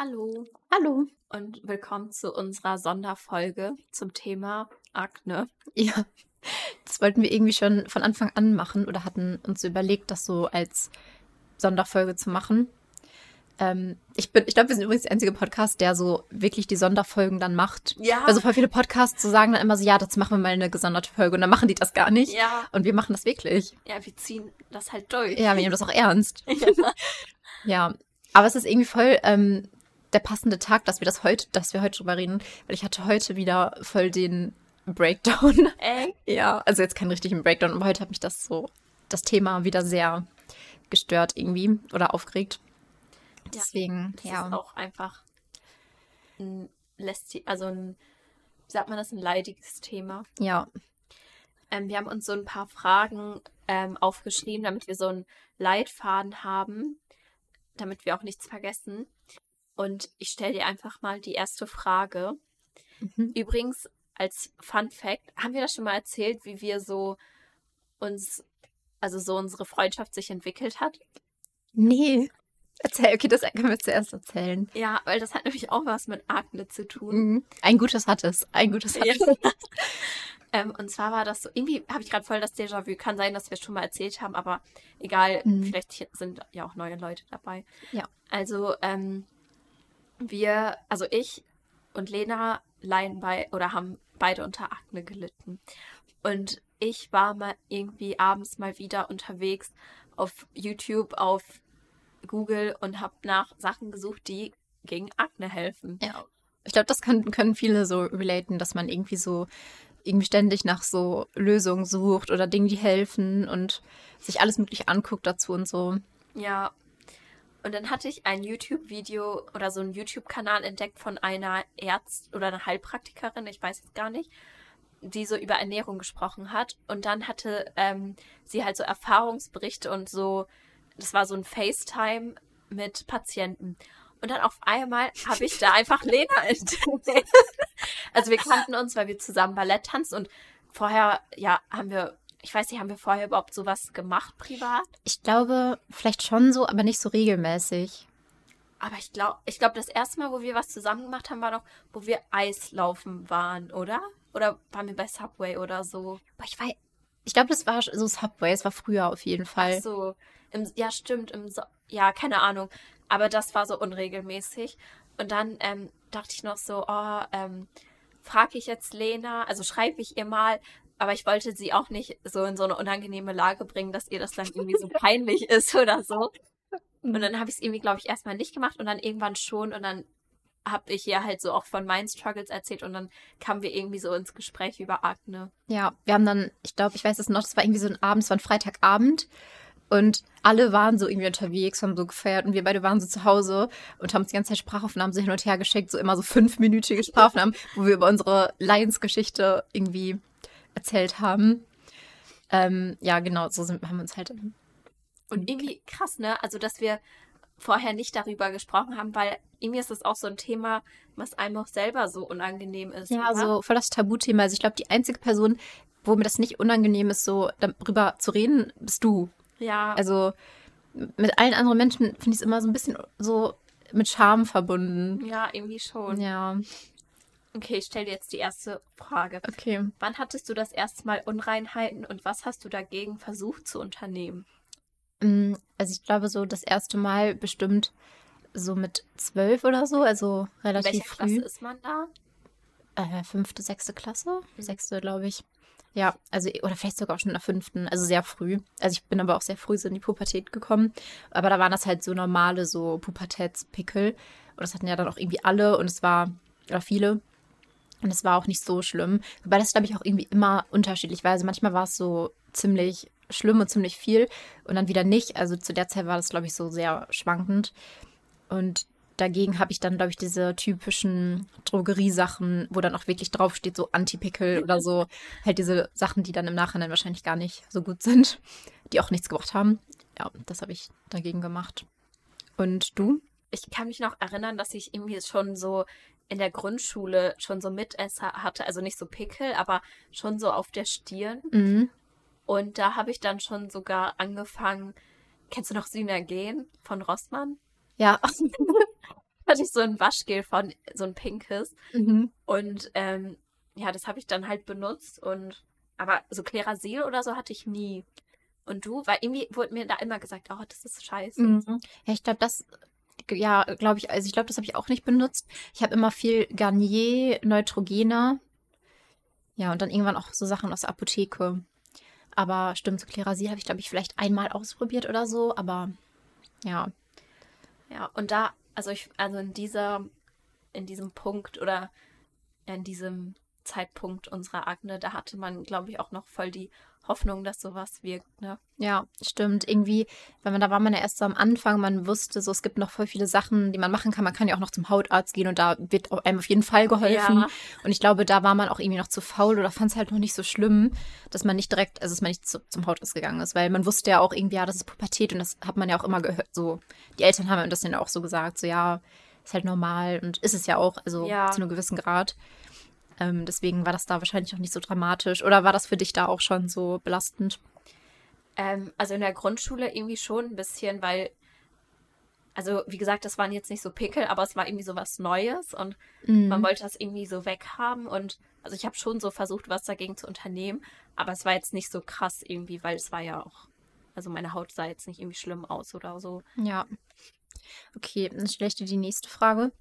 Hallo Hallo. und willkommen zu unserer Sonderfolge zum Thema Akne. Ja, das wollten wir irgendwie schon von Anfang an machen oder hatten uns überlegt, das so als Sonderfolge zu machen. Ähm, ich bin, ich glaube, wir sind übrigens der einzige Podcast, der so wirklich die Sonderfolgen dann macht. Ja. Also voll viele Podcasts so sagen dann immer so, ja, das machen wir mal eine gesonderte Folge und dann machen die das gar nicht. Ja, Und wir machen das wirklich. ja, wir ziehen das halt durch. Ja, wir nehmen das auch ernst. Ja. Ja, aber es ist irgendwie voll ähm, der passende Tag, dass wir das heute, dass wir heute drüber reden, weil ich hatte heute wieder voll den Breakdown. Ey, Ja, also jetzt keinen richtigen Breakdown, aber heute hat mich das so, das Thema wieder sehr gestört irgendwie oder aufgeregt. Deswegen, das ist ja. auch einfach ein lästig, also ein, wie sagt man das, ein leidiges Thema. Ja, Ähm, wir haben uns so ein paar Fragen ähm, aufgeschrieben, damit wir so einen Leitfaden haben, damit wir auch nichts vergessen. Und ich stelle dir einfach mal die erste Frage. Mhm. Übrigens, als Fun Fact, haben wir das schon mal erzählt, wie wir so uns, also so unsere Freundschaft sich entwickelt hat? Nee. Erzähl, okay, das können wir zuerst erzählen. Ja, weil das hat nämlich auch was mit Akne zu tun. Mhm. Ein gutes hat es. Ein gutes hat es. Ähm, und zwar war das so, irgendwie habe ich gerade voll das Déjà-vu. Kann sein, dass wir es schon mal erzählt haben, aber egal, Mhm. vielleicht sind ja auch neue Leute dabei. Ja. Also, ähm, wir, also ich und Lena leiden bei oder haben beide unter Akne gelitten. Und ich war mal irgendwie abends mal wieder unterwegs auf YouTube, auf Google und habe nach Sachen gesucht, die gegen Akne helfen. Ja. Ich glaube, das können, können viele so relaten, dass man irgendwie so irgendwie ständig nach so Lösungen sucht oder Dingen, die helfen und sich alles mögliche anguckt dazu und so. Ja. Und dann hatte ich ein YouTube-Video oder so einen YouTube-Kanal entdeckt von einer Ärzt oder einer Heilpraktikerin, ich weiß jetzt gar nicht, die so über Ernährung gesprochen hat. Und dann hatte ähm, sie halt so Erfahrungsberichte und so, das war so ein FaceTime mit Patienten. Und dann auf einmal habe ich da einfach Lena entdeckt. Also wir kannten uns, weil wir zusammen Ballett tanzen und vorher, ja, haben wir, ich weiß nicht, haben wir vorher überhaupt sowas gemacht privat? Ich glaube, vielleicht schon so, aber nicht so regelmäßig. Aber ich glaube, ich glaube, das erste Mal, wo wir was zusammen gemacht haben, war noch, wo wir Eislaufen waren, oder? Oder waren wir bei Subway oder so? Aber ich weiß, ich glaube, das war so Subway, es war früher auf jeden Fall. Ach so, im, ja, stimmt, im so ja, keine Ahnung. Aber das war so unregelmäßig. Und dann ähm, dachte ich noch so, oh, ähm, frage ich jetzt Lena, also schreibe ich ihr mal, aber ich wollte sie auch nicht so in so eine unangenehme Lage bringen, dass ihr das dann irgendwie so peinlich ist oder so. Und dann habe ich es irgendwie, glaube ich, erstmal nicht gemacht und dann irgendwann schon und dann habe ich ihr halt so auch von meinen Struggles erzählt und dann kamen wir irgendwie so ins Gespräch über Akne. Ja, wir haben dann, ich glaube, ich weiß es noch, das war irgendwie so ein Abend, es war ein Freitagabend und alle waren so irgendwie unterwegs, haben so gefeiert und wir beide waren so zu Hause und haben uns die ganze Zeit Sprachaufnahmen so hin und her geschickt, so immer so fünfminütige Sprachaufnahmen, wo wir über unsere Lions-Geschichte irgendwie erzählt haben. Ähm, ja, genau, so sind, haben wir uns halt. Und irgendwie krass, ne? Also, dass wir vorher nicht darüber gesprochen haben, weil irgendwie ist das auch so ein Thema, was einem auch selber so unangenehm ist. Ja, oder? so voll das Tabuthema. Also ich glaube, die einzige Person, wo mir das nicht unangenehm ist, so darüber zu reden, bist du. Ja, Also mit allen anderen Menschen finde ich es immer so ein bisschen so mit Scham verbunden. ja, irgendwie schon. Ja, Okay, ich stelle dir jetzt die erste Frage. okay. Wann hattest du das erste Mal Unreinheiten und was hast du dagegen versucht zu unternehmen? Mm, Also ich glaube so das erste Mal bestimmt so mit zwölf oder so, also In relativ welcher Klasse früh. ist man da? Äh, fünfte, sechste Klasse? Mhm. Sechste, glaube ich. Ja, also, oder vielleicht sogar auch schon in der fünften, also sehr früh. Also ich bin aber auch sehr früh so in die Pubertät gekommen. Aber da waren das halt so normale, so Pubertätspickel. Und das hatten ja dann auch irgendwie alle und es war, oder viele. Und es war auch nicht so schlimm. Wobei das, glaube ich, auch irgendwie immer unterschiedlich war. Also manchmal war es so ziemlich schlimm und ziemlich viel und dann wieder nicht. Also zu der Zeit war das, glaube ich, so sehr schwankend. Und dagegen habe ich dann, glaube ich, diese typischen Drogeriesachen, wo dann auch wirklich draufsteht, so Anti-Pickel oder so. Halt diese Sachen, die dann im Nachhinein wahrscheinlich gar nicht so gut sind, die auch nichts gebracht haben. Ja, das habe ich dagegen gemacht. Und du? Ich kann mich noch erinnern, dass ich irgendwie schon so in der Grundschule schon so Mitesser hatte, also nicht so Pickel, aber schon so auf der Stirn. Mhm. Und da habe ich dann schon sogar angefangen. Kennst du noch Synergen von Rossmann? Ja. hatte ich so ein Waschgel von, so ein pinkes. Mhm. Und ähm, ja, das habe ich dann halt benutzt. Und aber so Klerasil oder so hatte ich nie. Und du? Weil irgendwie wurde mir da immer gesagt, oh, das ist scheiße. Mhm. Ja, ich glaube, das, ja, glaube ich, also ich glaube, das habe ich auch nicht benutzt. Ich habe immer viel Garnier, Neutrogena. Ja, und dann irgendwann auch so Sachen aus der Apotheke. Aber stimmt, so Klerasil habe ich, glaube ich, vielleicht einmal ausprobiert oder so, aber ja. Ja, und da, also ich, also in dieser, in diesem Punkt oder in diesem Zeitpunkt unserer Akne, da hatte man, glaube ich, auch noch voll die Hoffnung, dass sowas wirkt, ne? Ja, stimmt. Irgendwie, weil man, da war man ja erst so am Anfang, man wusste so, es gibt noch voll viele Sachen, die man machen kann. Man kann ja auch noch zum Hautarzt gehen und da wird einem auf jeden Fall geholfen. Ja. Und ich glaube, da war man auch irgendwie noch zu faul oder fand es halt noch nicht so schlimm, dass man nicht direkt, also dass man nicht zu, zum Hautarzt gegangen ist, weil man wusste ja auch irgendwie, ja, das ist Pubertät und das hat man ja auch immer gehört. So, die Eltern haben das dann auch so gesagt, so ja, ist halt normal und ist es ja auch, also Ja. zu einem gewissen Grad. Ähm, deswegen war das da wahrscheinlich auch nicht so dramatisch. Oder war das für dich da auch schon so belastend? Ähm, also in der Grundschule irgendwie schon ein bisschen, weil, also wie gesagt, das waren jetzt nicht so Pickel, aber es war irgendwie so was Neues und Mhm. man wollte das irgendwie so weghaben und also ich habe schon so versucht, was dagegen zu unternehmen, aber es war jetzt nicht so krass irgendwie, weil es war ja auch, also meine Haut sah jetzt nicht irgendwie schlimm aus oder so. Ja. Okay, dann stelle ich dir die nächste Frage.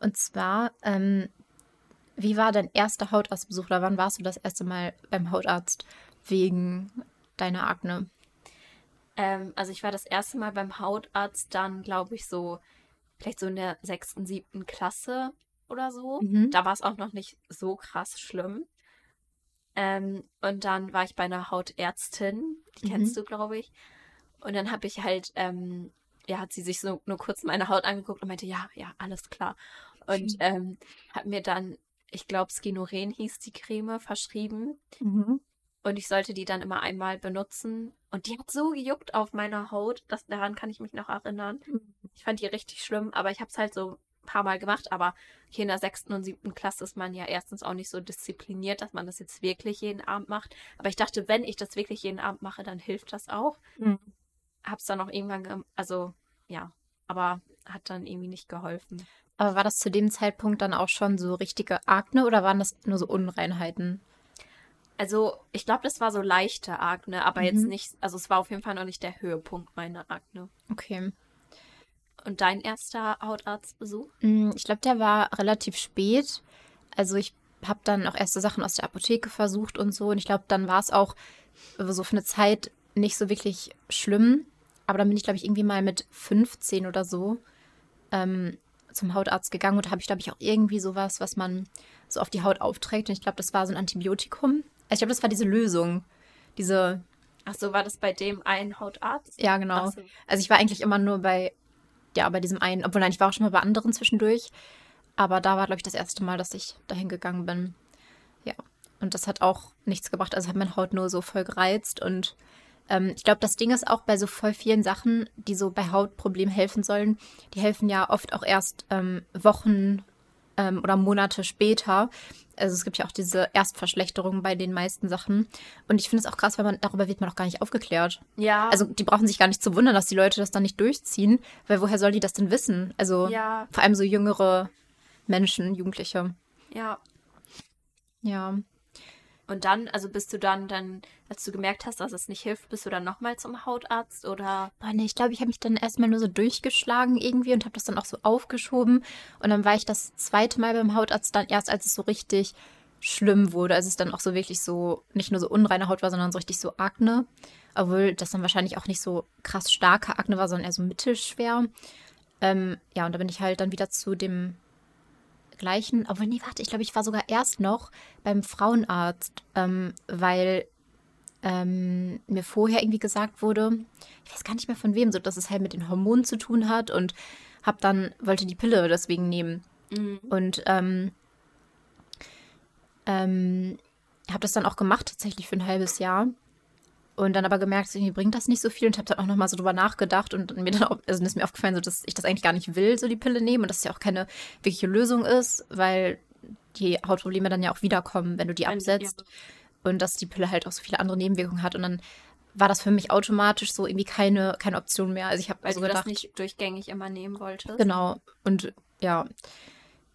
Und zwar, ähm, wie war dein erster Hautarztbesuch oder wann warst du das erste Mal beim Hautarzt wegen deiner Akne? Ähm, also ich war das erste Mal beim Hautarzt dann, glaube ich, so, vielleicht so in der sechsten, siebten Klasse oder so. Mhm. Da war es auch noch nicht so krass schlimm. Ähm, und dann war ich bei einer Hautärztin, die Mhm. kennst du, glaube ich. Und dann habe ich halt, ähm, ja, hat sie sich so nur kurz meine Haut angeguckt und meinte, ja, ja, alles klar. Und ähm, hat mir dann, ich glaube, Skinoren hieß die Creme, verschrieben. Mhm. Und ich sollte die dann immer einmal benutzen. Und die hat so gejuckt auf meiner Haut, das, daran kann ich mich noch erinnern. Ich fand die richtig schlimm, aber ich habe es halt so ein paar Mal gemacht. Aber hier in der sechsten und siebten Klasse ist man ja erstens auch nicht so diszipliniert, dass man das jetzt wirklich jeden Abend macht. Aber ich dachte, wenn ich das wirklich jeden Abend mache, dann hilft das auch. Mhm. Hab's dann auch irgendwann, also ja, aber hat dann irgendwie nicht geholfen. Aber war das zu dem Zeitpunkt dann auch schon so richtige Akne oder waren das nur so Unreinheiten? Also ich glaube, das war so leichte Akne, aber jetzt Mhm. nicht, also es war auf jeden Fall noch nicht der Höhepunkt meiner Akne. Okay. Und dein erster Hautarztbesuch? Mm, Ich glaube, der war relativ spät. Also ich habe dann auch erste Sachen aus der Apotheke versucht und so. Und ich glaube, dann war es auch so für eine Zeit nicht so wirklich schlimm. Aber dann bin ich, glaube ich, irgendwie mal mit 15 oder so ähm, zum Hautarzt gegangen. Und da habe ich, glaube ich, auch irgendwie sowas, was man so auf die Haut aufträgt. Und ich glaube, das war so ein Antibiotikum. Also ich glaube, das war diese Lösung. Diese, Ach so, war das bei dem einen Hautarzt? ja, genau. So. Also ich war eigentlich immer nur bei, ja, bei diesem einen, obwohl nein, ich war auch schon mal bei anderen zwischendurch. Aber da war, glaube ich, das erste Mal, dass ich dahin gegangen bin. Ja. Und das hat auch nichts gebracht. Also hat meine Haut nur so voll gereizt. Und ähm, ich glaube, das Ding ist auch bei so voll vielen Sachen, die so bei Hautproblemen helfen sollen, die helfen ja oft auch erst ähm, Wochen ähm, oder Monate später. Also es gibt ja auch diese Erstverschlechterung bei den meisten Sachen. Und ich finde es auch krass, weil man darüber wird man auch gar nicht aufgeklärt. Ja. Also die brauchen sich gar nicht zu wundern, dass die Leute das dann nicht durchziehen, weil woher soll die das denn wissen? Also ja, vor allem so jüngere Menschen, Jugendliche. ja. Ja. Und dann, also bist du dann, dann, als du gemerkt hast, dass es nicht hilft, bist du dann nochmal zum Hautarzt oder? Boah, nee, ich glaube, ich habe mich dann erstmal nur so durchgeschlagen irgendwie und habe das dann auch so aufgeschoben. Und dann war ich das zweite Mal beim Hautarzt dann erst, als es so richtig schlimm wurde. Also es dann auch so wirklich so, nicht nur so unreine Haut war, sondern so richtig so Akne. Obwohl das dann wahrscheinlich auch nicht so krass starke Akne war, sondern eher so mittelschwer. Ähm, ja, und da bin ich halt dann wieder zu dem gleichen, obwohl, nee, warte, ich glaube, ich war sogar erst noch beim Frauenarzt, ähm, weil ähm, mir vorher irgendwie gesagt wurde, ich weiß gar nicht mehr von wem, so dass es halt mit den Hormonen zu tun hat und hab dann, wollte die Pille deswegen nehmen. Mhm. Und ähm, ähm, habe das dann auch gemacht, tatsächlich für ein halbes Jahr. Und dann aber gemerkt, irgendwie bringt das nicht so viel und habe dann auch nochmal so drüber nachgedacht und mir dann auch, also ist mir aufgefallen, so, dass ich das eigentlich gar nicht will, so die Pille nehmen und dass es ja auch keine wirkliche Lösung ist, weil die Hautprobleme dann ja auch wiederkommen, wenn du die absetzt und dass die Pille halt auch so viele andere Nebenwirkungen hat. Und dann war das für mich automatisch so irgendwie keine, keine Option mehr. Also ich habe Weil also du gedacht, das nicht durchgängig immer nehmen wolltest. Genau. Und ja.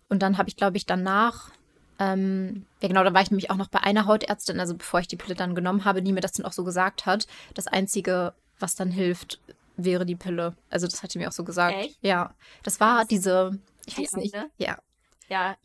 Und dann habe ich, glaube ich, danach, ähm, ja genau, da war ich nämlich auch noch bei einer Hautärztin, also bevor ich die Pille dann genommen habe, die mir das dann auch so gesagt hat. Das Einzige, was dann hilft, wäre die Pille. Also das hat die mir auch so gesagt. Echt? Ja. Das war diese, ich Die weiß nicht. eine? Ja. Ja,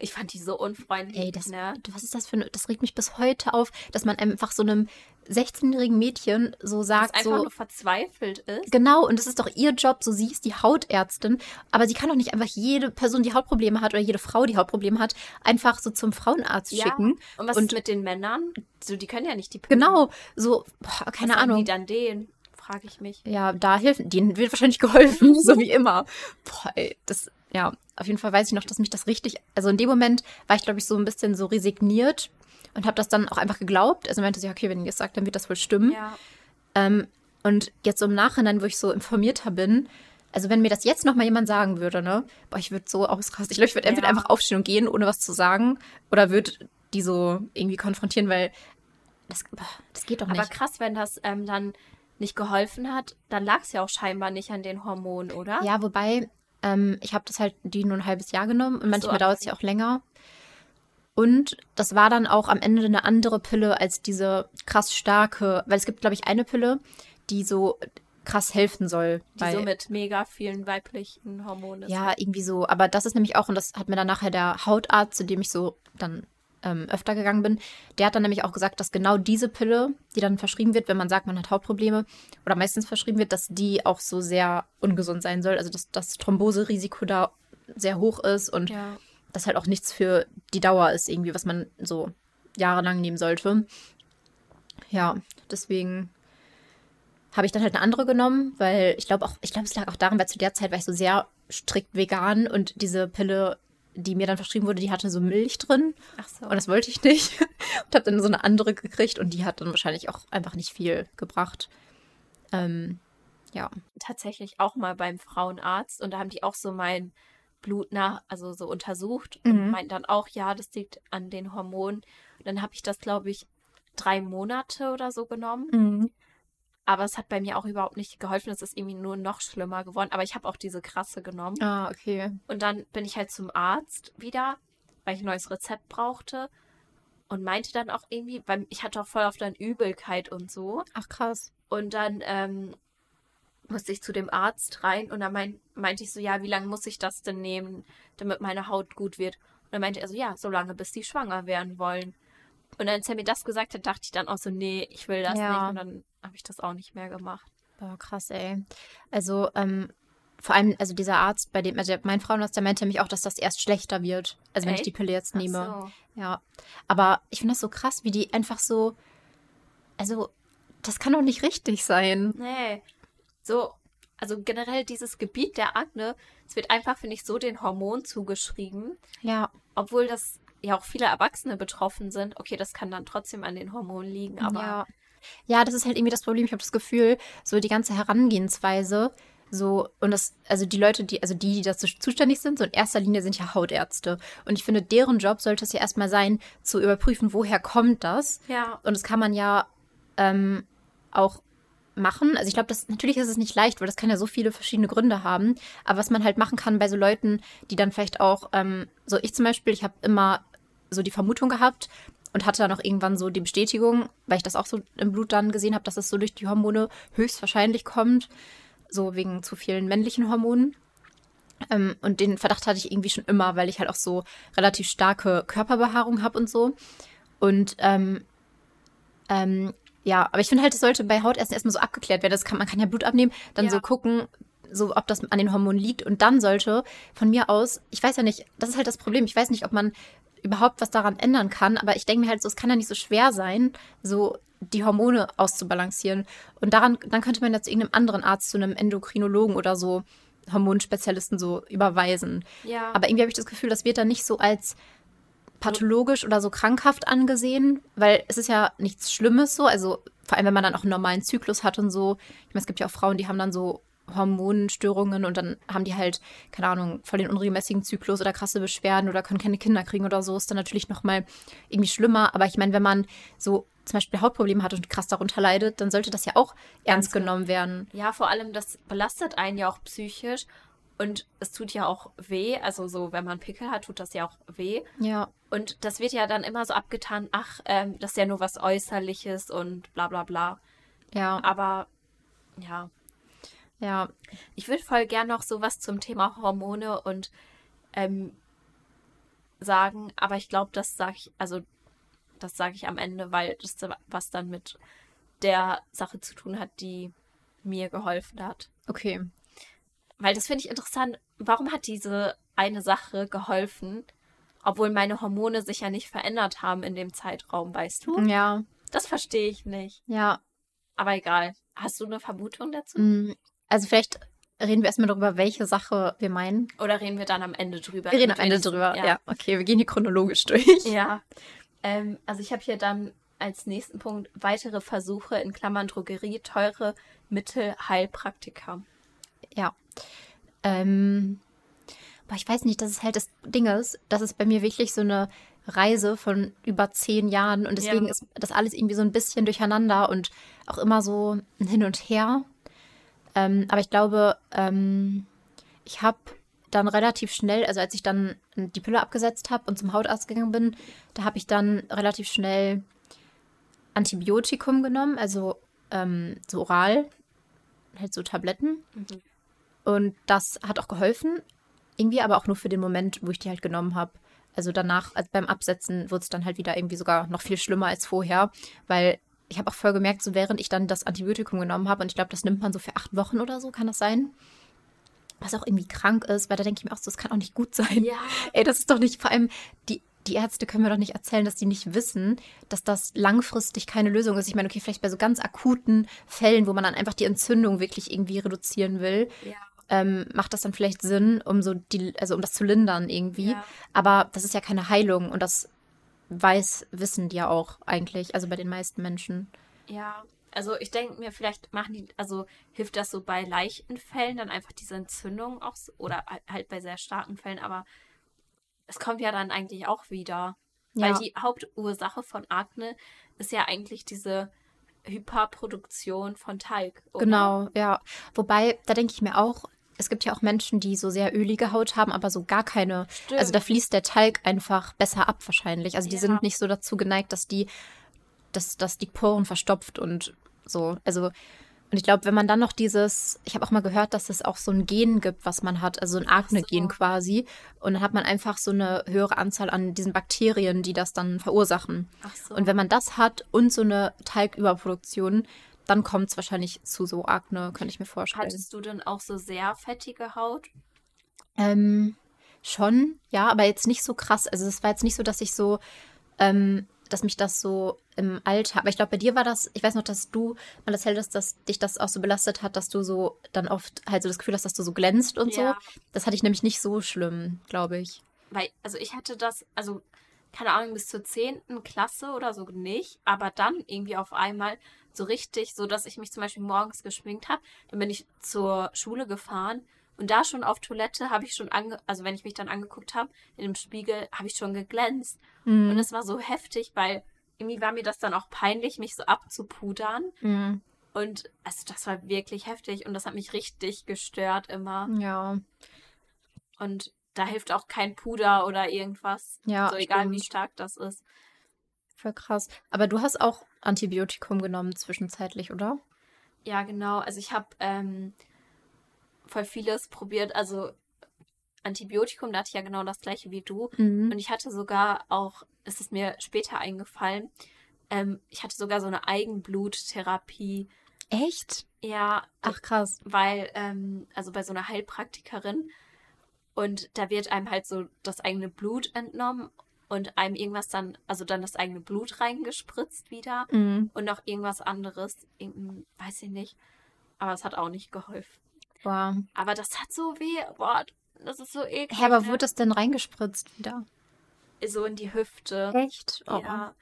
ich fand die so unfreundlich. Ey, das, ne? was ist das für eine, das regt mich bis heute auf, dass man einfach so einem 16-jährigen Mädchen so Das sagt, einfach so, nur verzweifelt ist. Genau, und das ist doch ihr Job, so sie ist die Hautärztin, aber sie kann doch nicht einfach jede Person, die Hautprobleme hat oder jede Frau, die Hautprobleme hat, einfach so zum Frauenarzt Ja, schicken. Und was Und- ist mit den Männern? So, die können ja nicht die Pillen. Genau, so, boah, Was keine sagen Ahnung. die dann denen? Frage ich mich. Ja, da hilft, denen wird wahrscheinlich geholfen, so wie immer. Boah, ey, das, ja, auf jeden Fall weiß ich noch, dass mich das richtig, also in dem Moment war ich, glaube ich, so ein bisschen so resigniert und habe das dann auch einfach geglaubt. Also meinte sie, okay, wenn ihr das sagt, dann wird das wohl stimmen. Ja. Ähm, und jetzt so im Nachhinein, wo ich so informierter bin, also wenn mir das jetzt noch mal jemand sagen würde, ne, boah, ich würde so ausrasten. Ich glaube, ich würde entweder Ja. einfach aufstehen und gehen, ohne was zu sagen, oder würde die so irgendwie konfrontieren, weil das, das geht doch Aber nicht. krass, wenn das ähm, dann nicht geholfen hat, dann lag es ja auch scheinbar nicht an den Hormonen, oder? Ja, wobei, ähm, ich habe das halt die nur ein halbes Jahr genommen und manchmal aber- dauert es ja auch länger. Und das war dann auch am Ende eine andere Pille als diese krass starke, weil es gibt, glaube ich, eine Pille, die so krass helfen soll. Die so mit mega vielen weiblichen Hormonen. Ja, irgendwie so. Aber das ist nämlich auch, und das hat mir dann nachher der Hautarzt, zu dem ich so dann ähm, öfter gegangen bin, der hat dann nämlich auch gesagt, dass genau diese Pille, die dann verschrieben wird, wenn man sagt, man hat Hautprobleme, oder meistens verschrieben wird, dass die auch so sehr ungesund sein soll. Also dass das Thromboserisiko da sehr hoch ist und Ja. das halt auch nichts für die Dauer ist, irgendwie, was man so jahrelang nehmen sollte. Ja, deswegen habe ich dann halt eine andere genommen, weil ich glaube auch, ich glaube, es lag auch daran, weil zu der Zeit war ich so sehr strikt vegan und diese Pille, die mir dann verschrieben wurde, die hatte so Milch drin Ach so. und das wollte ich nicht und habe dann so eine andere gekriegt und die hat dann wahrscheinlich auch einfach nicht viel gebracht. Ähm, ja, tatsächlich auch mal beim Frauenarzt und da haben die auch so mein Blut nach, also so untersucht Mhm. und meinten dann auch, ja, das liegt an den Hormonen. Und dann habe ich das, glaube ich, drei Monate oder so genommen. Aber es hat bei mir auch überhaupt nicht geholfen. Es ist irgendwie nur noch schlimmer geworden. Aber ich habe auch diese krasse genommen. Ah, okay. Und dann bin ich halt zum Arzt wieder, weil ich ein neues Rezept brauchte. Und meinte dann auch irgendwie, weil ich hatte auch voll auf dann Übelkeit und so. Ach krass. Und dann ähm, musste ich zu dem Arzt rein und dann mein, meinte ich so, ja, wie lange muss ich das denn nehmen, damit meine Haut gut wird? Und dann meinte er so, ja, so lange, bis die schwanger werden wollen. Und als er mir das gesagt hat, dachte ich dann auch so, nee, ich will das Ja. nicht. Und dann habe ich das auch nicht mehr gemacht. Boah, krass, ey. Also, ähm, vor allem, also dieser Arzt, bei dem, also mein Frauenarzt, der meinte nämlich auch, dass das erst schlechter wird. Also wenn ich die Pille jetzt nehme. so. Ja. Aber ich finde das so krass, wie die einfach so. Also, das kann doch nicht richtig sein. Nee. So, also generell dieses Gebiet der Akne, es wird einfach, finde ich, so den Hormonen zugeschrieben. Ja. Obwohl das ja auch viele Erwachsene betroffen sind. Okay, das kann dann trotzdem an den Hormonen liegen, aber ja. Ja, das ist halt irgendwie das Problem. Ich habe das Gefühl, so die ganze Herangehensweise, so, und das, also die Leute, die, also die, die dazu zuständig sind, so in erster Linie sind ja Hautärzte. Und ich finde, deren Job sollte es ja erstmal sein, zu überprüfen, woher kommt das. ja, Und das kann man ja ähm, auch machen. Also ich glaube, das natürlich ist es nicht leicht, weil das kann ja so viele verschiedene Gründe haben. Aber was man halt machen kann bei so Leuten, die dann vielleicht auch, ähm, so ich zum Beispiel, ich habe immer so die Vermutung gehabt und hatte dann auch irgendwann so die Bestätigung, weil ich das auch so im Blut dann gesehen habe, dass es so durch die Hormone höchstwahrscheinlich kommt, so wegen zu vielen männlichen Hormonen. Ähm, und den Verdacht hatte ich irgendwie schon immer, weil ich halt auch so relativ starke Körperbehaarung habe und so. Und ähm, ähm, ja, aber ich finde halt, es sollte bei Hautärzten erstmal so abgeklärt werden. Das kann, man kann ja Blut abnehmen, dann Ja. so gucken, so ob das an den Hormonen liegt. Und dann sollte von mir aus, ich weiß ja nicht, das ist halt das Problem. Ich weiß nicht, ob man überhaupt was daran ändern kann, aber ich denke mir halt so, es kann ja nicht so schwer sein, so die Hormone auszubalancieren. Und daran, dann könnte man jetzt irgendeinem anderen Arzt, zu einem Endokrinologen oder so, Hormonspezialisten so überweisen. ja. Aber irgendwie habe ich das Gefühl, das wird dann nicht so als pathologisch oder so krankhaft angesehen, weil es ist ja nichts Schlimmes so. Also vor allem, wenn man dann auch einen normalen Zyklus hat und so. Ich meine, es gibt ja auch Frauen, die haben dann so Hormonstörungen und dann haben die halt, keine Ahnung, voll den unregelmäßigen Zyklus oder krasse Beschwerden oder können keine Kinder kriegen oder so, ist dann natürlich nochmal irgendwie schlimmer. Aber ich meine, wenn man so zum Beispiel Hautprobleme hat und krass darunter leidet, dann sollte das ja auch ernst genau. genommen werden. Ja, vor allem, das belastet einen ja auch psychisch und es tut ja auch weh. Also so, wenn man Pickel hat, tut das ja auch weh. Ja. Und das wird ja dann immer so abgetan, ach, ähm, das ist ja nur was Äußerliches und bla bla bla. Ja. Aber ja. Ja. Ich würde voll gern noch sowas zum Thema Hormone und ähm, sagen, aber ich glaube, das sage ich, also das sage ich am Ende, weil das was dann mit der Sache zu tun hat, die mir geholfen hat. Okay. Weil das finde ich interessant. Warum hat diese eine Sache geholfen, obwohl meine Hormone sich ja nicht verändert haben in dem Zeitraum, weißt du? Ja. Das verstehe ich nicht. Ja. Aber egal. Hast du eine Vermutung dazu? Also vielleicht reden wir erstmal darüber, welche Sache wir meinen. Oder reden wir dann am Ende drüber? Wir reden am Ende drüber, ja. ja. Okay, wir gehen hier chronologisch durch. Ja. Ähm, also ich habe hier dann als nächsten Punkt weitere Versuche in Klammern Drogerie, teure Mittel, Heilpraktika. Ja. Ähm, aber ich weiß nicht, das ist halt das Ding ist, das ist bei mir wirklich so eine Reise von über zehn Jahren und deswegen ja. ist das alles irgendwie so ein bisschen durcheinander und auch immer so hin und her. Ähm, aber ich glaube, ähm, ich habe dann relativ schnell, also als ich dann die Pille abgesetzt habe und zum Hautarzt gegangen bin, da habe ich dann relativ schnell Antibiotikum genommen, also ähm, so oral, halt so Tabletten. Mhm. Und das hat auch geholfen, irgendwie aber auch nur für den Moment, wo ich die halt genommen habe. Also danach, also beim Absetzen, wurde es dann halt wieder irgendwie sogar noch viel schlimmer als vorher, weil ich habe auch voll gemerkt, so während ich dann das Antibiotikum genommen habe, und ich glaube, das nimmt man so für acht Wochen oder so, kann das sein? Was auch irgendwie krank ist, weil da denke ich mir auch so, das kann auch nicht gut sein. Ja. Ey, das ist doch nicht, vor allem, die, die Ärzte können mir doch nicht erzählen, dass die nicht wissen, dass das langfristig keine Lösung ist. Ich meine, okay, vielleicht bei so ganz akuten Fällen, wo man dann einfach die Entzündung wirklich irgendwie reduzieren will, ja. ähm, macht das dann vielleicht Sinn, um so die, also um das zu lindern irgendwie. Ja. Aber das ist ja keine Heilung und das weiß, wissen die ja auch eigentlich, also bei den meisten Menschen. Ja, also ich denke mir, vielleicht machen die, also hilft das so bei leichten Fällen dann einfach diese Entzündung auch so, oder halt bei sehr starken Fällen, aber es kommt ja dann eigentlich auch wieder. Ja. Weil die Hauptursache von Akne ist ja eigentlich diese Hyperproduktion von Talg. Oder? Genau, ja. Wobei, da denke ich mir auch, es gibt ja auch Menschen, die so sehr ölige Haut haben, aber so gar keine. Stimmt. Also da fließt der Talg einfach besser ab wahrscheinlich. Also die ja. sind nicht so dazu geneigt, dass die, dass, dass die Poren verstopft und so. Also und ich glaube, wenn man dann noch dieses, ich habe auch mal gehört, dass es auch so ein Gen gibt, was man hat, also ein Akne-Gen so. quasi. Und dann hat man einfach so eine höhere Anzahl an diesen Bakterien, die das dann verursachen. Ach so. Und wenn man das hat und so eine Talgüberproduktion, dann kommt es wahrscheinlich zu so Akne, könnte ich mir vorstellen. Hattest du denn auch so sehr fettige Haut? Ähm, schon, ja, aber jetzt nicht so krass. Also es war jetzt nicht so, dass ich so, ähm, dass mich das so im Alter, aber ich glaube, bei dir war das, ich weiß noch, dass du mal erzählt hast, dass dich das auch so belastet hat, dass du so dann oft halt so das Gefühl hast, dass du so glänzt und ja. so. Das hatte ich nämlich nicht so schlimm, glaube ich. Weil, also ich hatte das, also keine Ahnung, bis zur 10. Klasse oder so nicht, aber dann irgendwie auf einmal so richtig, so dass ich mich zum Beispiel morgens geschminkt habe. Dann bin ich zur Schule gefahren und da schon auf Toilette habe ich schon ange, also wenn ich mich dann angeguckt habe in dem Spiegel, habe ich schon geglänzt. Mhm. Und es war so heftig, weil irgendwie war mir das dann auch peinlich, mich so abzupudern. Mhm. Und also das war wirklich heftig und das hat mich richtig gestört immer. Ja. Und da hilft auch kein Puder oder irgendwas. Ja. So egal stimmt. wie stark das ist. Voll krass. Aber du hast auch Antibiotikum genommen zwischenzeitlich, oder? Ja, genau. Also ich habe ähm, voll vieles probiert. Also Antibiotikum, da hatte ich ja genau das gleiche wie du. Mhm. Und ich hatte sogar auch, ist es mir später eingefallen, ähm, ich hatte sogar so eine Eigenbluttherapie. Echt? Ja. Ach krass. Weil, ähm, also bei so einer Heilpraktikerin und da wird einem halt so das eigene Blut entnommen und einem irgendwas dann, also dann das eigene Blut reingespritzt wieder mhm. und noch irgendwas anderes, weiß ich nicht. Aber es hat auch nicht geholfen. Wow. Aber das hat so weh. Boah, das ist so eklig. Hä, aber ne? wurde das denn reingespritzt wieder? So in die Hüfte. Echt? Oh. Ja.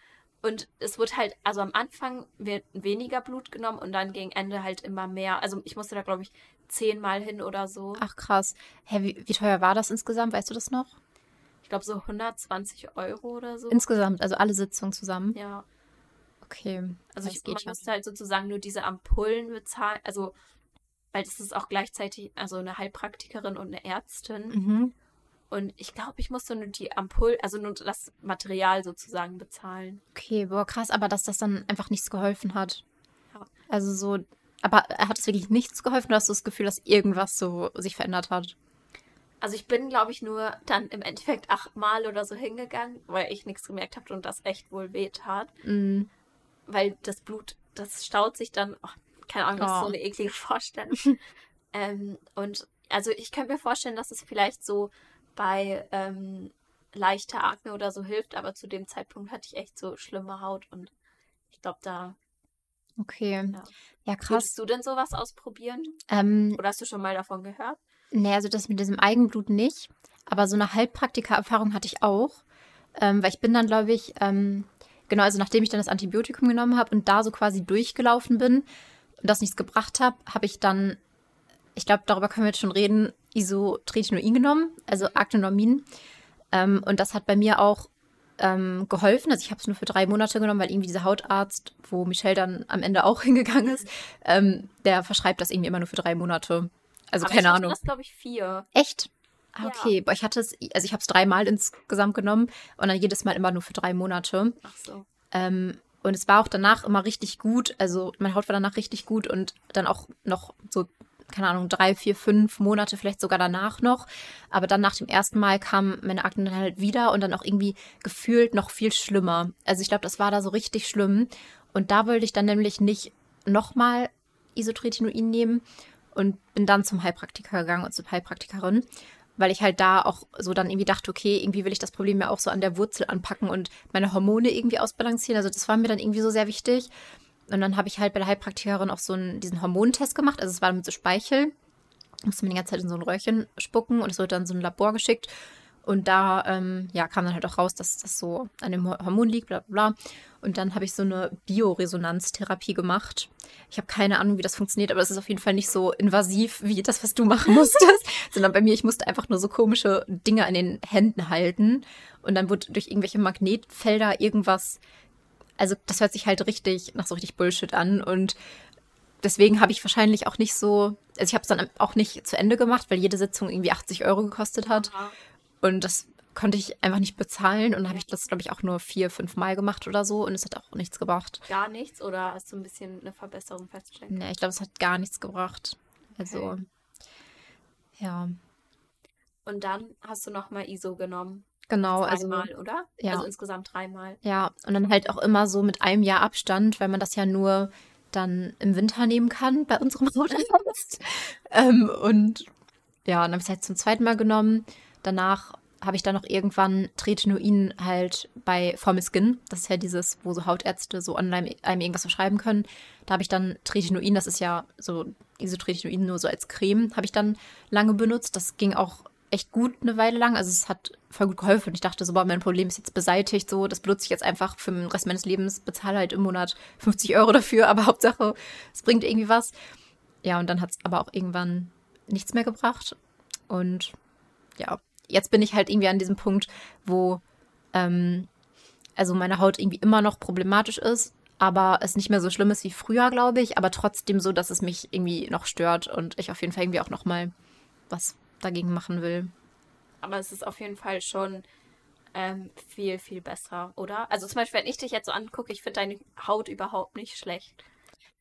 Und es wird halt, also am Anfang wird weniger Blut genommen und dann gegen Ende halt immer mehr. Also ich musste da, glaube ich, zehnmal hin oder so. Ach krass. Hä, wie, wie teuer war das insgesamt? Weißt du das noch? Ich glaube so 120 Euro oder so. Insgesamt, also alle Sitzungen zusammen? Ja. Okay. Also ich man ja. musste halt sozusagen nur diese Ampullen bezahlen, also weil das ist auch gleichzeitig also eine Heilpraktikerin und eine Ärztin Mhm. und ich glaube, ich musste nur die Ampullen, also nur das Material sozusagen bezahlen. Okay, boah, krass, aber dass das dann einfach nichts geholfen hat. Ja. Also so, aber hat es wirklich nichts geholfen oder hast du das Gefühl, dass irgendwas so sich verändert hat? Also ich bin, glaube ich, nur dann im Endeffekt achtmal oder so hingegangen, weil ich nichts gemerkt habe und das echt wohl weh tat. Mm, Weil das Blut, das staut sich dann, oh, keine Ahnung, das ist so Oh. eine eklige Vorstellung. ähm, und also ich könnte mir vorstellen, dass es vielleicht so bei ähm, leichter Akne oder so hilft, aber zu dem Zeitpunkt hatte ich echt so schlimme Haut und ich glaube, da okay. Ja. Ja, krass. würdest du denn sowas ausprobieren? Ähm, Oder hast du schon mal davon gehört? nee, also das mit diesem Eigenblut nicht. Aber so eine Heilpraktiker-Erfahrung hatte ich auch. Ähm, weil ich bin dann, glaube ich, ähm, genau, also nachdem ich dann das Antibiotikum genommen habe und da so quasi durchgelaufen bin und das nichts gebracht habe, habe ich dann, ich glaube, darüber können wir jetzt schon reden, Isotretinoin genommen, also Actonormin. Ähm, und das hat bei mir auch ähm, geholfen. Also ich habe es nur für drei Monate genommen, weil irgendwie dieser Hautarzt, wo Michelle dann am Ende auch hingegangen ist, ähm, der verschreibt das irgendwie immer nur für drei Monate. Also Aber keine ich Ahnung. das, glaube ich, vier. Echt? Ah, Ja. okay. Boah, ich hatte es, also ich habe es dreimal insgesamt genommen und dann jedes Mal immer nur für drei Monate. Ach so. Ähm, und es war auch danach immer richtig gut. Also meine Haut war danach richtig gut und dann auch noch so, keine Ahnung, drei, vier, fünf Monate vielleicht sogar danach noch. Aber dann nach dem ersten Mal kam meine Akne dann halt wieder und dann auch irgendwie gefühlt noch viel schlimmer. Also ich glaube, das war da so richtig schlimm. Und da wollte ich dann nämlich nicht nochmal Isotretinoin nehmen und bin dann zum Heilpraktiker gegangen und zur Heilpraktikerin weil ich halt da auch so dann irgendwie dachte, okay, irgendwie will ich das Problem ja auch so an der Wurzel anpacken und meine Hormone irgendwie ausbalancieren. Also das war mir dann irgendwie so sehr wichtig. Und dann habe ich halt bei der Heilpraktikerin auch so einen, diesen Hormontest gemacht. Also es war mit so Speichel. Musste man die ganze Zeit in so ein Röhrchen spucken und es wurde dann so ein Labor geschickt. Und da ähm, ja, kam dann halt auch raus, dass das so an dem Hor- Hormon liegt, bla bla bla. Und dann habe ich so eine Bioresonanztherapie gemacht. Ich habe keine Ahnung, wie das funktioniert, aber es ist auf jeden Fall nicht so invasiv wie das, was du machen musstest, sondern bei mir, ich musste einfach nur so komische Dinge an den Händen halten. Und dann wurde durch irgendwelche Magnetfelder irgendwas. Also, das hört sich halt richtig nach so richtig Bullshit an. Und deswegen habe ich wahrscheinlich auch nicht so. Also, ich habe es dann auch nicht zu Ende gemacht, weil jede Sitzung irgendwie 80 Euro gekostet hat. Aha. Und das konnte ich einfach nicht bezahlen. Und dann habe ich das, glaube ich, auch nur vier, fünf Mal gemacht oder so. Und es hat auch nichts gebracht. Gar nichts oder hast du ein bisschen eine Verbesserung festgestellt? Nee, ich glaube, es hat gar nichts gebracht. Also, Okay. ja, Und dann hast du nochmal ISO genommen. Genau. Also, Zweimal, oder? ja. Also insgesamt dreimal. ja, und dann halt auch immer so mit einem Jahr Abstand, weil man das ja nur dann im Winter nehmen kann bei unserem Hautarzt. ähm, und ja, dann habe ich es halt zum zweiten Mal genommen. Danach habe ich dann noch irgendwann Tretinoin halt bei Formiskin. Das ist ja dieses, wo so Hautärzte so online einem irgendwas verschreiben können. Da habe ich dann Tretinoin, das ist ja so Isotretinoin nur so als Creme, habe ich dann lange benutzt. Das ging auch echt gut eine Weile lang. Also es hat voll gut geholfen. Und ich dachte so, boah, mein Problem ist jetzt beseitigt. So, das benutze ich jetzt einfach für den Rest meines Lebens. Bezahle halt im Monat 50 Euro dafür. Aber Hauptsache, es bringt irgendwie was. Ja, und dann hat es aber auch irgendwann nichts mehr gebracht. Und ja, jetzt bin ich halt irgendwie an diesem Punkt, wo ähm, also meine Haut irgendwie immer noch problematisch ist, aber es nicht mehr so schlimm ist wie früher, glaube ich, aber trotzdem so, dass es mich irgendwie noch stört und ich auf jeden Fall irgendwie auch noch mal was dagegen machen will. Aber es ist auf jeden Fall schon ähm, viel, viel besser, oder? Also zum Beispiel, wenn ich dich jetzt so angucke, ich finde deine Haut überhaupt nicht schlecht.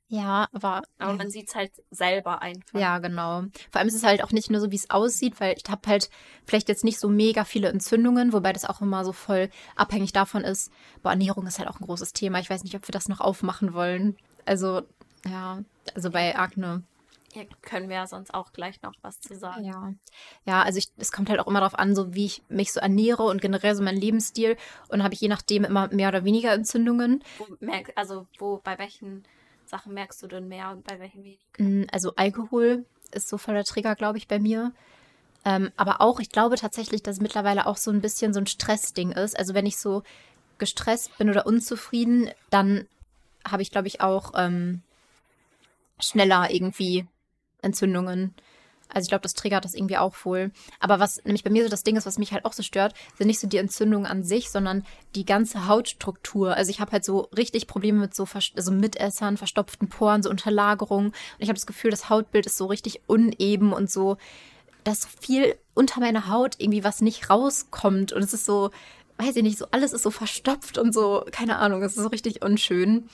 Ja, aber Aber man sieht es halt selber einfach. Ja, genau. Vor allem ist es halt auch nicht nur so, wie es aussieht, weil ich habe halt vielleicht jetzt nicht so mega viele Entzündungen, wobei das auch immer so voll abhängig davon ist. Boah, Ernährung ist halt auch ein großes Thema. Ich weiß nicht, ob wir das noch aufmachen wollen. Also, ja, also bei Akne. Hier können wir ja sonst auch gleich noch was zu sagen. Ja. Ja, also es kommt halt auch immer darauf an, so wie ich mich so ernähre und generell so mein Lebensstil. Und habe ich je nachdem immer mehr oder weniger Entzündungen. Wo merk, also wo, bei welchen Sachen merkst du denn mehr und bei welchen weniger? Mm, Also Alkohol ist so voll der Trigger, glaube ich, bei mir. Ähm, aber auch, ich glaube tatsächlich, dass es mittlerweile auch so ein bisschen so ein Stressding ist. Also wenn ich so gestresst bin oder unzufrieden, dann habe ich, glaube ich, auch ähm, schneller irgendwie Entzündungen. Also ich glaube, das triggert das irgendwie auch wohl. Aber was nämlich bei mir so das Ding ist, was mich halt auch so stört, sind nicht so die Entzündungen an sich, sondern die ganze Hautstruktur. Also ich habe halt so richtig Probleme mit so also Mitessern, verstopften Poren, so Unterlagerungen. Und ich habe das Gefühl, das Hautbild ist so richtig uneben und so, dass viel unter meiner Haut irgendwie was nicht rauskommt. Und es ist so, weiß ich nicht, so alles ist so verstopft und so, keine Ahnung, es ist so richtig unschön.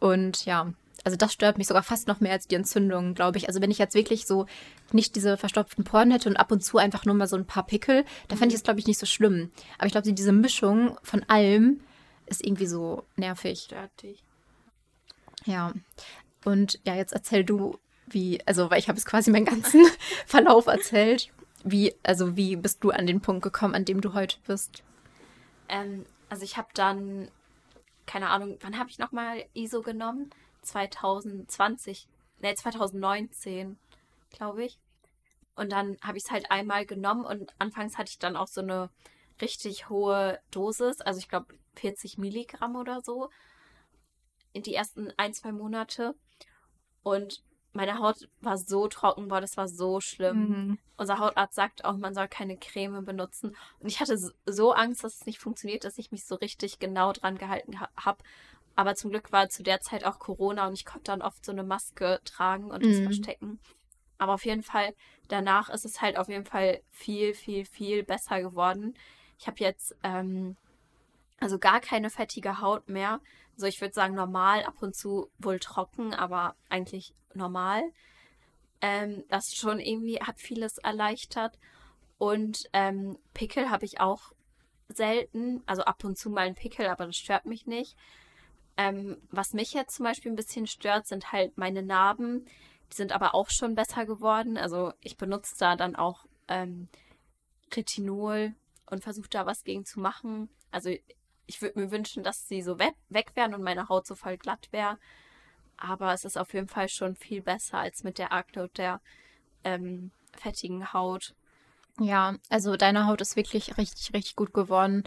Und ja, also das stört mich sogar fast noch mehr als die Entzündung, glaube ich. Also wenn ich jetzt wirklich so nicht diese verstopften Poren hätte und ab und zu einfach nur mal so ein paar Pickel, dann fände ich es, glaube ich, nicht so schlimm. Aber ich glaube, diese Mischung von allem ist irgendwie so nervig. Stört dich. Ja. Und ja, jetzt erzähl du, wie, also weil ich habe es quasi meinen ganzen Verlauf erzählt. Wie, also wie bist du an den Punkt gekommen, an dem du heute bist? Ähm, also ich habe dann, keine Ahnung, wann habe ich nochmal ISO genommen? 2020, ne, 2019, glaube ich. Und dann habe ich es halt einmal genommen und anfangs hatte ich dann auch so eine richtig hohe Dosis, also ich glaube 40 Milligramm oder so, in die ersten ein, zwei Monate. Und meine Haut war so trocken, boah, das war so schlimm. Mhm. Unser Hautarzt sagt auch, man soll keine Creme benutzen. Und ich hatte so Angst, dass es nicht funktioniert, dass ich mich so richtig genau dran gehalten habe. Aber zum Glück war zu der Zeit auch Corona und ich konnte dann oft so eine Maske tragen und das mhm. verstecken. Aber auf jeden Fall, danach ist es halt auf jeden Fall viel, viel, viel besser geworden. Ich habe jetzt ähm, also gar keine fettige Haut mehr. So, ich würde sagen, normal, ab und zu wohl trocken, aber eigentlich normal. Ähm, das schon irgendwie hat vieles erleichtert. Und ähm, Pickel habe ich auch selten. Also ab und zu mal ein Pickel, aber das stört mich nicht. Ähm, was mich jetzt zum Beispiel ein bisschen stört, sind halt meine Narben. Die sind aber auch schon besser geworden. Also ich benutze da dann auch ähm, Retinol und versuche da was gegen zu machen. Also ich würde mir wünschen, dass sie so weg, weg wären und meine Haut so voll glatt wäre. Aber es ist auf jeden Fall schon viel besser als mit der Akne und der ähm, fettigen Haut. Ja, also deine Haut ist wirklich richtig, richtig gut geworden.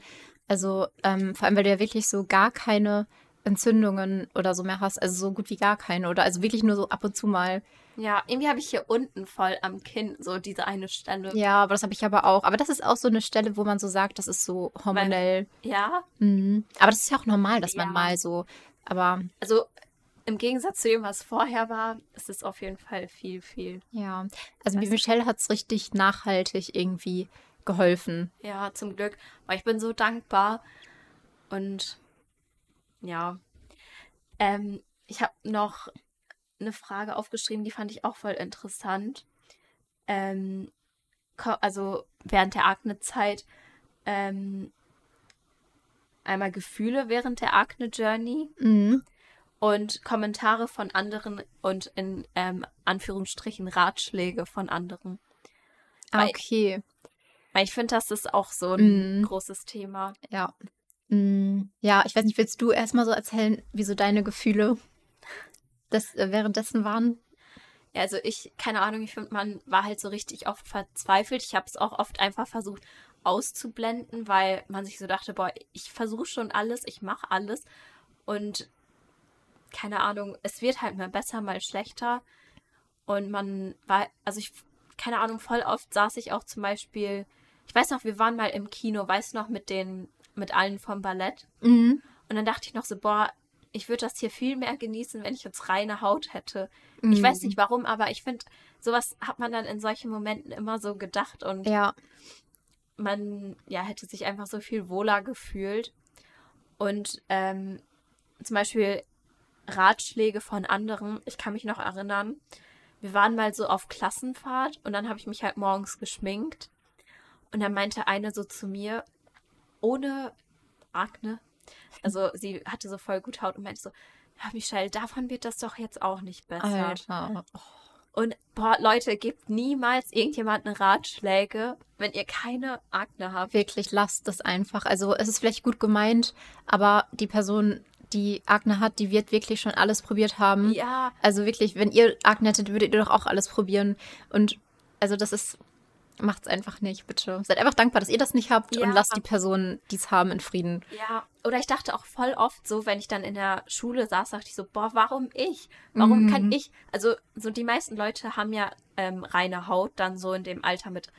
Also ähm, vor allem, weil du ja wirklich so gar keine Entzündungen oder so mehr hast. Also so gut wie gar keine. Oder also wirklich nur so ab und zu mal. Ja, irgendwie habe ich hier unten voll am Kinn so diese eine Stelle. Ja, aber das habe ich aber auch. Aber das ist auch so eine Stelle, wo man so sagt, das ist so hormonell. Weil, ja. Mhm. Aber das ist ja auch normal, dass ja. man mal so. Aber. Also im Gegensatz zu dem, was vorher war, ist es auf jeden Fall viel, viel. Ja. Also wie Michelle hat es richtig nachhaltig irgendwie geholfen. Ja, zum Glück. Weil ich bin so dankbar. Und ja. Ähm, ich habe noch eine Frage aufgeschrieben, die fand ich auch voll interessant. Ähm, also während der Akne-Zeit ähm, einmal Gefühle während der Akne-Journey mhm. und Kommentare von anderen und in ähm, Anführungsstrichen Ratschläge von anderen. okay. Weil ich finde, das ist auch so ein mhm. großes Thema. Ja. Mm, ja, ich weiß nicht, willst du erstmal so erzählen, wie so deine Gefühle das, äh, währenddessen waren? Ja, also ich, keine Ahnung, ich finde, man war halt so richtig oft verzweifelt. Ich habe es auch oft einfach versucht auszublenden, weil man sich so dachte, boah, ich versuche schon alles, ich mache alles und keine Ahnung, es wird halt mal besser, mal schlechter und man war, also ich, keine Ahnung, voll oft saß ich auch zum Beispiel, ich weiß noch, wir waren mal im Kino, weißt du noch, mit den mit allen vom Ballett. Mhm. Und dann dachte ich noch so, boah, ich würde das hier viel mehr genießen, wenn ich jetzt reine Haut hätte. Mhm. Ich weiß nicht warum, aber ich finde, sowas hat man dann in solchen Momenten immer so gedacht und ja. man ja hätte sich einfach so viel wohler gefühlt. Und ähm, zum Beispiel Ratschläge von anderen, ich kann mich noch erinnern, wir waren mal so auf Klassenfahrt und dann habe ich mich halt morgens geschminkt. Und dann meinte eine so zu mir, ohne Akne. Also sie hatte so voll gut Haut und meinte so, ja, Michelle, davon wird das doch jetzt auch nicht besser. Alter. Und boah, Leute, gebt niemals irgendjemanden Ratschläge, wenn ihr keine Akne habt. Wirklich, lasst es einfach. Also es ist vielleicht gut gemeint, aber die Person, die Akne hat, die wird wirklich schon alles probiert haben. Ja. Also wirklich, wenn ihr Akne hättet, würdet ihr doch auch alles probieren. Und also das ist macht's einfach nicht, bitte. Seid einfach dankbar, dass ihr das nicht habt Ja. und lasst die Personen, die es haben, in Frieden. Ja, oder ich dachte auch voll oft so, wenn ich dann in der Schule saß, dachte ich so, boah, warum ich? Warum Mhm. kann ich? Also, so die meisten Leute haben ja ähm, reine Haut, dann so in dem Alter mit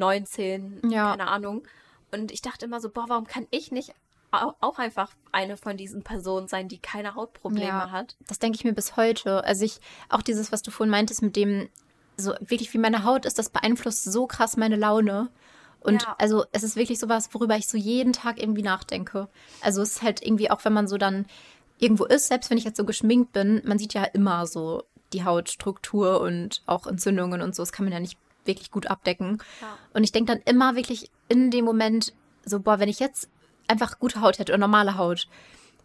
19, Ja. keine Ahnung. Und ich dachte immer so, boah, warum kann ich nicht au- auch einfach eine von diesen Personen sein, die keine Hautprobleme Ja. hat? Das denke ich mir bis heute. Also ich, auch dieses, was du vorhin meintest, mit dem, so wirklich wie meine Haut ist, das beeinflusst so krass meine Laune. Und Ja. also es ist wirklich sowas, worüber ich so jeden Tag irgendwie nachdenke. Also es ist halt irgendwie auch, wenn man so dann irgendwo ist, selbst wenn ich jetzt so geschminkt bin, man sieht ja immer so die Hautstruktur und auch Entzündungen und so. Das kann man ja nicht wirklich gut abdecken. Ja. Und ich denke dann immer wirklich in dem Moment so, boah, wenn ich jetzt einfach gute Haut hätte oder normale Haut,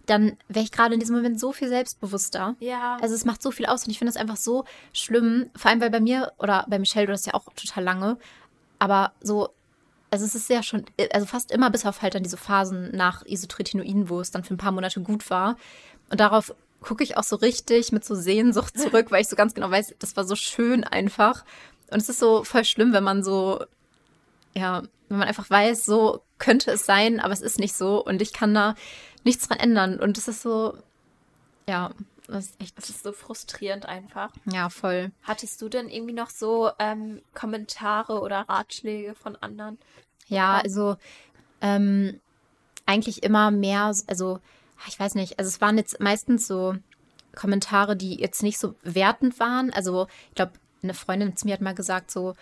dann wäre ich gerade in diesem Moment so viel selbstbewusster. Ja. Also es macht so viel aus und ich finde das einfach so schlimm. Vor allem, weil bei mir oder bei Michelle, du hast ja auch total lange, aber so, also es ist ja schon, also fast immer bis auf halt dann diese Phasen nach Isotretinoin, wo es dann für ein paar Monate gut war. Und darauf gucke ich auch so richtig mit so Sehnsucht zurück, weil ich so ganz genau weiß, das war so schön einfach. Und es ist so voll schlimm, wenn man so, ja, wenn man einfach weiß, so könnte es sein, aber es ist nicht so und ich kann da nichts dran ändern. Und es ist so, ja, das ist echt, das ist so frustrierend einfach. ja, voll. Hattest du denn irgendwie noch so ähm, Kommentare oder Ratschläge von anderen? Ja, also ähm, eigentlich immer mehr, also ich weiß nicht, also es waren jetzt meistens so Kommentare, die jetzt nicht so wertend waren. Also ich glaube, eine Freundin zu mir hat mal gesagt, so,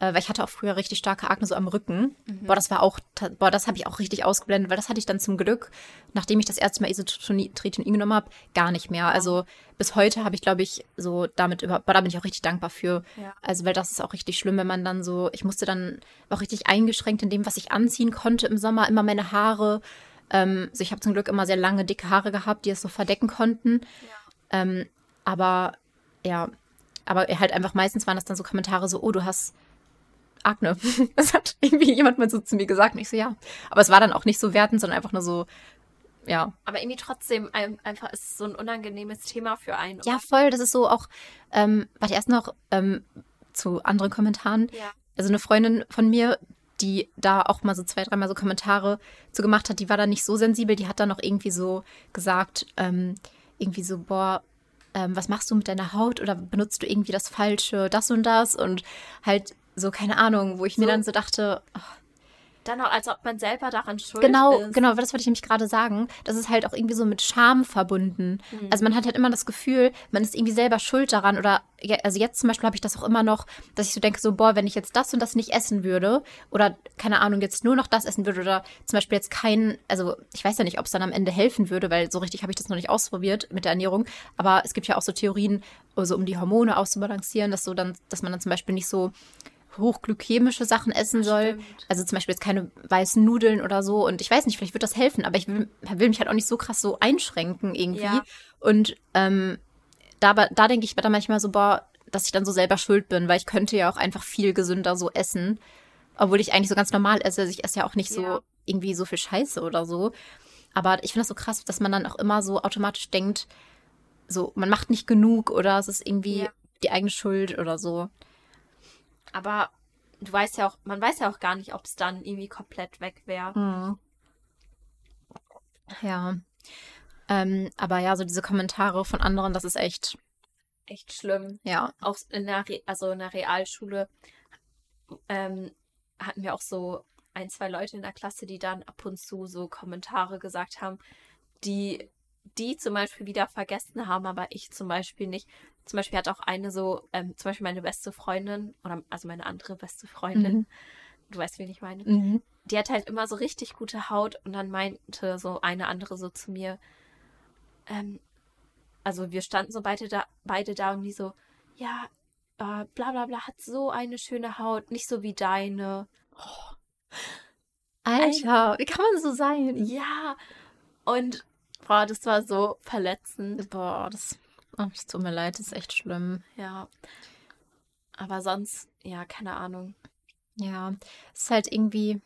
äh, weil ich hatte auch früher richtig starke Akne so am Rücken. Boah, das war auch, boah, das habe ich auch richtig ausgeblendet, weil das hatte ich dann zum Glück, nachdem ich das erste Mal Isotretinoin genommen habe, gar nicht mehr. Also bis heute habe ich, glaube ich, so damit über, boah, da bin ich auch richtig dankbar für. Ja. Also, weil das ist auch richtig schlimm, wenn man dann so, ich musste dann auch richtig eingeschränkt in dem, was ich anziehen konnte im Sommer, immer meine Haare. Ähm, also ich habe zum Glück immer sehr lange, dicke Haare gehabt, die es so verdecken konnten. Ähm, aber ja, aber halt einfach meistens waren das dann so Kommentare so, oh, du hast Akne. Das hat irgendwie jemand mal so zu mir gesagt und ich so, ja. Aber es war dann auch nicht so wertend, sondern einfach nur so, ja. Aber irgendwie trotzdem ein, einfach ist es so ein unangenehmes Thema für einen. Ja, voll, das ist so auch, ähm, warte, erst noch ähm, zu anderen Kommentaren. Ja. Also eine Freundin von mir, die da auch mal so zwei, dreimal so Kommentare zu gemacht hat, die war da nicht so sensibel, die hat dann noch irgendwie so gesagt, ähm, irgendwie so, boah, ähm, was machst du mit deiner Haut oder benutzt du irgendwie das Falsche, das und das und halt so, keine Ahnung, wo ich mir So. dann so dachte, Dann auch, als ob man selber daran schuld Genau, ist. genau, das wollte ich nämlich gerade sagen. Das ist halt auch irgendwie so mit Scham verbunden. Mhm. Also man hat halt immer das Gefühl, man ist irgendwie selber schuld daran. Oder also jetzt zum Beispiel habe ich das auch immer noch, dass ich so denke, so, boah, wenn ich jetzt das und das nicht essen würde, oder keine Ahnung, jetzt nur noch das essen würde, oder zum Beispiel jetzt kein, also ich weiß ja nicht, ob es dann am Ende helfen würde, weil so richtig habe ich das noch nicht ausprobiert mit der Ernährung. Aber es gibt ja auch so Theorien, also um die Hormone auszubalancieren, dass so dann, dass man dann zum Beispiel nicht so hochglykämische Sachen essen soll. Stimmt. Also zum Beispiel jetzt keine weißen Nudeln oder so. Und ich weiß nicht, vielleicht wird das helfen, aber ich will, will mich halt auch nicht so krass so einschränken irgendwie. Ja. Und ähm, da, da denke ich mir dann manchmal so, boah, dass ich dann so selber schuld bin, weil ich könnte ja auch einfach viel gesünder so essen. Obwohl ich eigentlich so ganz normal esse. Also ich esse ja auch nicht so Ja. irgendwie so viel Scheiße oder so. Aber ich finde das so krass, dass man dann auch immer so automatisch denkt, so, man macht nicht genug oder es ist irgendwie Ja. die eigene Schuld oder so. Aber du weißt ja auch, man weiß ja auch gar nicht, ob es dann irgendwie komplett weg wäre. Hm. Ja. Ähm, aber ja, so diese Kommentare von anderen, das ist echt, Echt schlimm. ja. Auch in der, Re also in der Realschule ähm, hatten wir auch so ein, zwei Leute in der Klasse, die dann ab und zu so Kommentare gesagt haben, die die zum Beispiel wieder vergessen haben, aber ich zum Beispiel nicht. Zum Beispiel hat auch eine so, ähm, zum Beispiel meine beste Freundin, oder also meine andere beste Freundin, Mhm. du weißt, wen ich meine, Mhm. die hat halt immer so richtig gute Haut und dann meinte so eine andere so zu mir, ähm, also wir standen so beide da, beide da und die so, ja, äh, bla bla bla, hat so eine schöne Haut, nicht so wie deine. Alter, wie kann man so sein? Ja, und boah, das war so verletzend. Boah, das, oh, das tut mir leid, ist echt schlimm. Ja. Aber sonst, ja, keine Ahnung. Ja, es ist halt irgendwie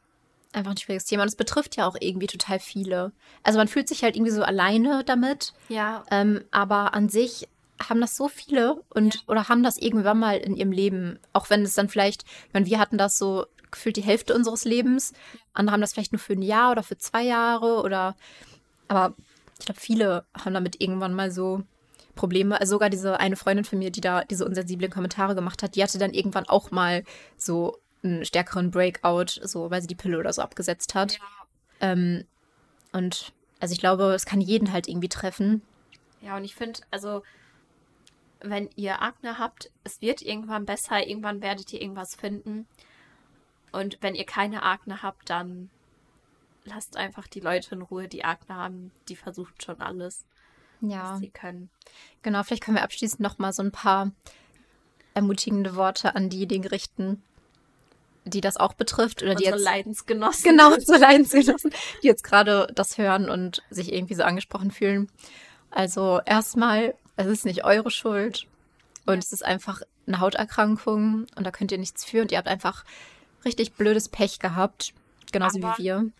einfach ein schwieriges Thema und es betrifft ja auch irgendwie total viele. Also man fühlt sich halt irgendwie so alleine damit, Ja, ähm, aber an sich haben das so viele und Ja. oder haben das irgendwann mal in ihrem Leben, auch wenn es dann vielleicht, ich meine, wir hatten das so gefühlt die Hälfte unseres Lebens, andere haben das vielleicht nur für ein Jahr oder für zwei Jahre oder aber ich glaube, viele haben damit irgendwann mal so Probleme. Also sogar diese eine Freundin von mir, die da diese unsensiblen Kommentare gemacht hat, die hatte dann irgendwann auch mal so einen stärkeren Breakout, so weil sie die Pille oder so abgesetzt hat. Ähm, und also ich glaube, es kann jeden halt irgendwie treffen. Ja, und ich finde, also, wenn ihr Akne habt, es wird irgendwann besser, irgendwann werdet ihr irgendwas finden. Und wenn ihr keine Akne habt, dann lasst einfach die Leute in Ruhe, die Akne haben. Die versucht schon alles, Ja, was sie können. genau. Vielleicht können wir abschließend noch mal so ein paar ermutigende Worte an diejenigen richten, die das auch betrifft oder die Unsere jetzt Leidensgenossen. genau so Leidensgenossen, die jetzt gerade das hören und sich irgendwie so angesprochen fühlen. Also erstmal, es ist nicht eure Schuld und Ja. es ist einfach eine Hauterkrankung und da könnt ihr nichts für und ihr habt einfach richtig blödes Pech gehabt, genauso Aber- wie wir.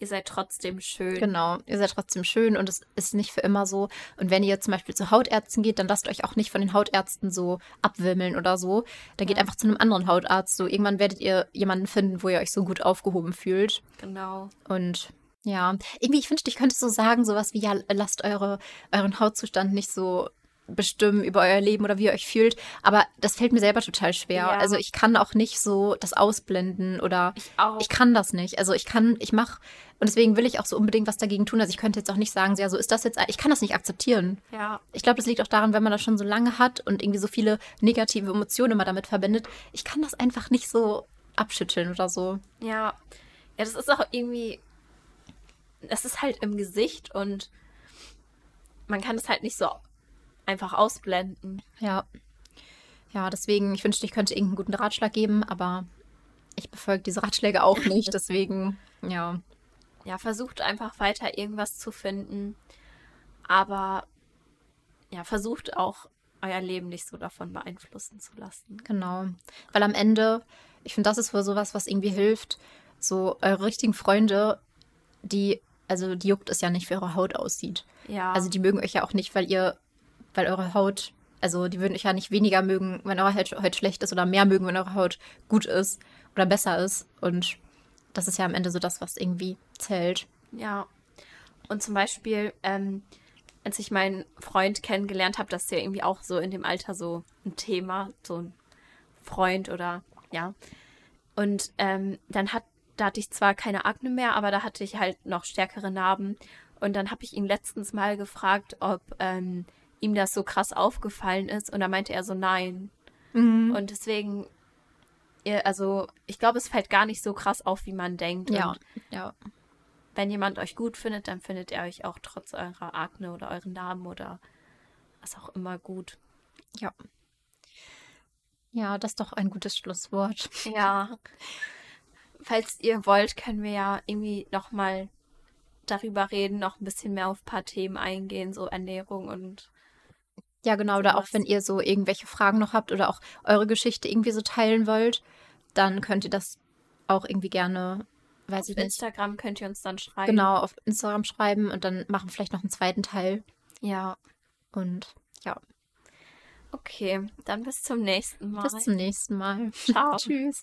Ihr seid trotzdem schön. Genau, ihr seid trotzdem schön und es ist nicht für immer so. Und wenn ihr zum Beispiel zu Hautärzten geht, dann lasst euch auch nicht von den Hautärzten so abwimmeln oder so. Dann geht Ja. einfach zu einem anderen Hautarzt. So irgendwann werdet ihr jemanden finden, wo ihr euch so gut aufgehoben fühlt. Genau. Und ja, irgendwie, ich wünschte, ich könnte so sagen, sowas wie, ja, lasst eure, euren Hautzustand nicht so bestimmen über euer Leben oder wie ihr euch fühlt. Aber das fällt mir selber total schwer. Ja. Also ich kann auch nicht so das ausblenden oder Ich auch. ich kann das nicht. Also ich kann, ich mache, und deswegen will ich auch so unbedingt was dagegen tun. Also ich könnte jetzt auch nicht sagen, so, ja, so ist das jetzt, ich kann das nicht akzeptieren. ja. Ich glaube, das liegt auch daran, wenn man das schon so lange hat und irgendwie so viele negative Emotionen immer damit verbindet. Ich kann das einfach nicht so abschütteln oder so. Ja. Ja, das ist auch irgendwie. Es ist halt im Gesicht und man kann es halt nicht so einfach ausblenden. Ja. Ja, deswegen, ich wünschte, ich könnte irgendeinen guten Ratschlag geben, aber ich befolge diese Ratschläge auch nicht. Deswegen, ja. Ja, versucht einfach weiter irgendwas zu finden. Aber ja, versucht auch euer Leben nicht so davon beeinflussen zu lassen. Genau. Weil am Ende, ich finde, das ist wohl sowas, was irgendwie hilft. So, eure richtigen Freunde, die, also die juckt es ja nicht, wie eure Haut aussieht. Ja. Also die mögen euch ja auch nicht, weil ihr, weil eure Haut, also die würden euch ja nicht weniger mögen, wenn eure Haut, schlecht ist oder mehr mögen, wenn eure Haut gut ist oder besser ist. Und das ist ja am Ende so das, was irgendwie zählt. Ja. Und zum Beispiel, ähm, als ich meinen Freund kennengelernt habe, das ist ja irgendwie auch so in dem Alter so ein Thema, so ein Freund oder ja. Und ähm, dann hat, da hatte ich zwar keine Akne mehr, aber da hatte ich halt noch stärkere Narben. Und dann habe ich ihn letztens mal gefragt, ob ähm, ihm das so krass aufgefallen ist. Und da meinte er so, nein. Und deswegen, also ich glaube, es fällt gar nicht so krass auf, wie man denkt. Ja, Und ja. wenn jemand euch gut findet, dann findet er euch auch trotz eurer Akne oder euren Namen oder was auch immer gut. Ja. Ja, das ist doch ein gutes Schlusswort. Ja. Falls ihr wollt, können wir ja irgendwie nochmal darüber reden, noch ein bisschen mehr auf ein paar Themen eingehen, so Ernährung und Ja, genau. Oder auch wenn ihr so irgendwelche Fragen noch habt oder auch eure Geschichte irgendwie so teilen wollt, dann könnt ihr das auch irgendwie gerne, weiß auf ich nicht, Instagram könnt ihr uns dann schreiben. genau auf Instagram schreiben und dann machen wir vielleicht noch einen zweiten Teil. Ja. Und ja, Okay, dann bis zum nächsten Mal. bis zum nächsten Mal. Ciao. Tschüss.